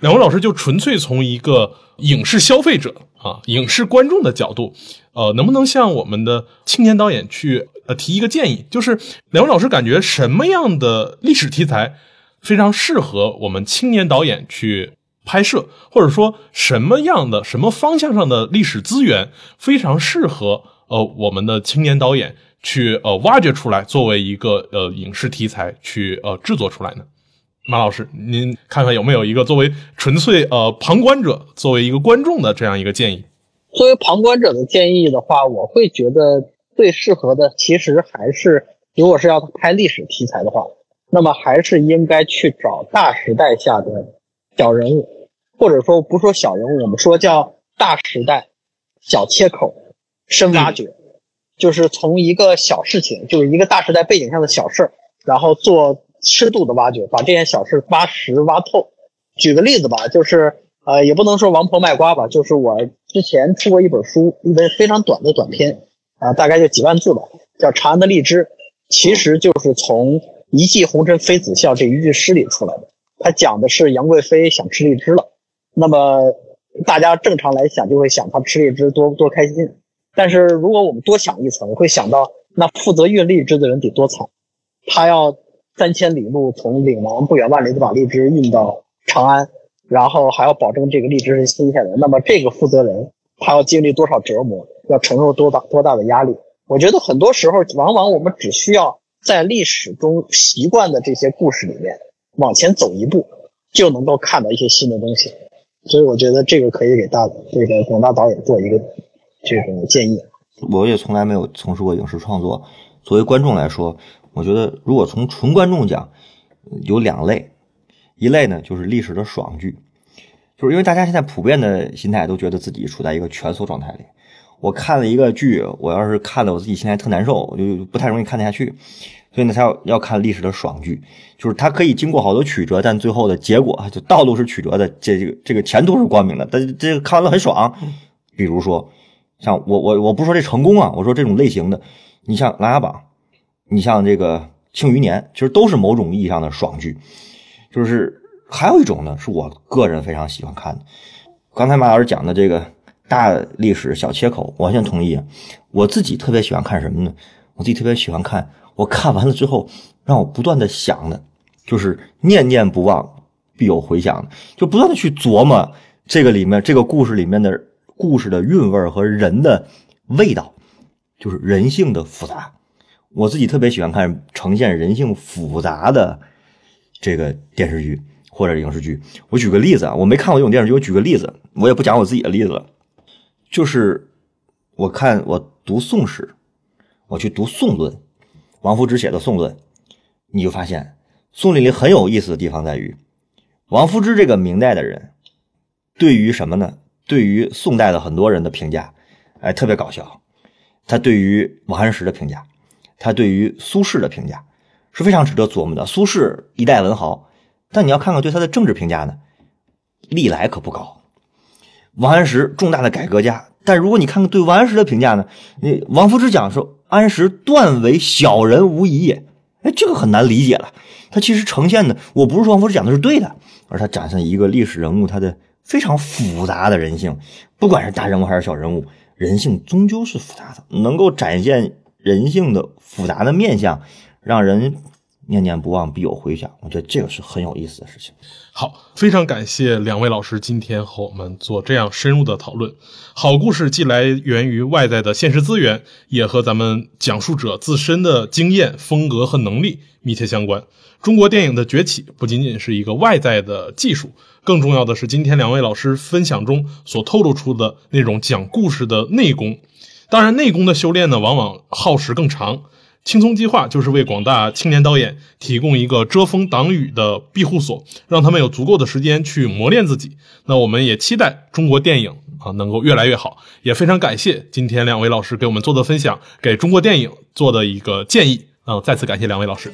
两位老师就纯粹从一个影视消费者啊、影视观众的角度，呃，能不能向我们的青年导演去呃提一个建议？就是两位老师感觉什么样的历史题材非常适合我们青年导演去拍摄，或者说什么样的什么方向上的历史资源非常适合呃我们的青年导演去呃挖掘出来，作为一个呃影视题材去呃制作出来呢？马老师，您看看有没有一个作为纯粹呃旁观者，作为一个观众的这样一个建议？作为旁观者的建议的话，我会觉得最适合的其实还是，如果是要拍历史题材的话，那么还是应该去找大时代下的小人物，或者说不说小人物，我们说叫大时代小切口深挖掘，就是从一个小事情，就是一个大时代背景下的小事儿，然后做深度的挖掘，把这件小事挖实挖透。举个例子吧，就是呃，也不能说王婆卖瓜吧，就是我之前出过一本书，一本非常短的短篇，啊、大概就几万字吧，叫《长安的荔枝》，其实就是从“一骑红尘妃子笑”这一句诗里出来的。它讲的是杨贵妃想吃荔枝了，那么大家正常来想就会想她吃荔枝多多开心，但是如果我们多想一层，会想到那负责运荔枝的人得多惨，他要三千里路从岭南不远万里的把荔枝运到长安，然后还要保证这个荔枝是新鲜的。那么这个负责人他要经历多少折磨，要承受多大多大的压力？我觉得很多时候，往往我们只需要在历史中习惯的这些故事里面往前走一步，就能够看到一些新的东西。所以我觉得这个可以给大这个广大导演做一个这种建议。我也从来没有从事过影视创作。作为观众来说，我觉得如果从纯观众讲，有两类，一类呢就是历史的爽剧，就是因为大家现在普遍的心态都觉得自己处在一个蜷缩状态里。我看了一个剧，我要是看了我自己心态特难受，我就不太容易看得下去。所以呢，才要要看历史的爽剧，就是它可以经过好多曲折，但最后的结果就道路是曲折的，这这个这个前途是光明的，但这个看完了很爽。比如说，像我我我不是说这成功啊，我说这种类型的，你像《琅琊榜》，你像这个《庆余年》，其实都是某种意义上的爽剧。就是还有一种呢，是我个人非常喜欢看的。刚才马老师讲的这个大历史小切口，我完全同意。我自己特别喜欢看什么呢？我自己特别喜欢看，我看完了之后让我不断的想的，就是念念不忘必有回响，就不断的去琢磨这个里面这个故事里面的故事的韵味和人的味道，就是人性的复杂。我自己特别喜欢看呈现人性复杂的这个电视剧或者影视剧。我举个例子啊，我没看过这种电视剧，我举个例子，我也不讲我自己的例子了，就是我看我读宋史，我去读宋论，王夫之写的宋论，你就发现宋理里很有意思的地方在于，王夫之这个明代的人，对于什么呢？对于宋代的很多人的评价，哎，特别搞笑。他对于王安石的评价，他对于苏轼的评价是非常值得琢磨的。苏轼一代文豪，但你要看看对他的政治评价呢，历来可不高。王安石重大的改革家，但如果你看看对王安石的评价呢，你王夫之讲说安石断为小人无疑也，哎，这个很难理解了。他其实呈现的，我不是说王夫之讲的是对的，而他展现一个历史人物他的非常复杂的人性，不管是大人物还是小人物，人性终究是复杂的，能够展现人性的复杂的面相，让人念念不忘必有回响。我觉得这个是很有意思的事情。好，非常感谢两位老师今天和我们做这样深入的讨论。好故事既来源于外在的现实资源，也和咱们讲述者自身的经验、风格和能力密切相关。中国电影的崛起不仅仅是一个外在的技术，更重要的是今天两位老师分享中所透露出的那种讲故事的内功。当然，内功的修炼呢，往往耗时更长。青葱计划就是为广大青年导演提供一个遮风挡雨的庇护所，让他们有足够的时间去磨练自己。那我们也期待中国电影啊能够越来越好，也非常感谢今天两位老师给我们做的分享，给中国电影做的一个建议。嗯、再次感谢两位老师。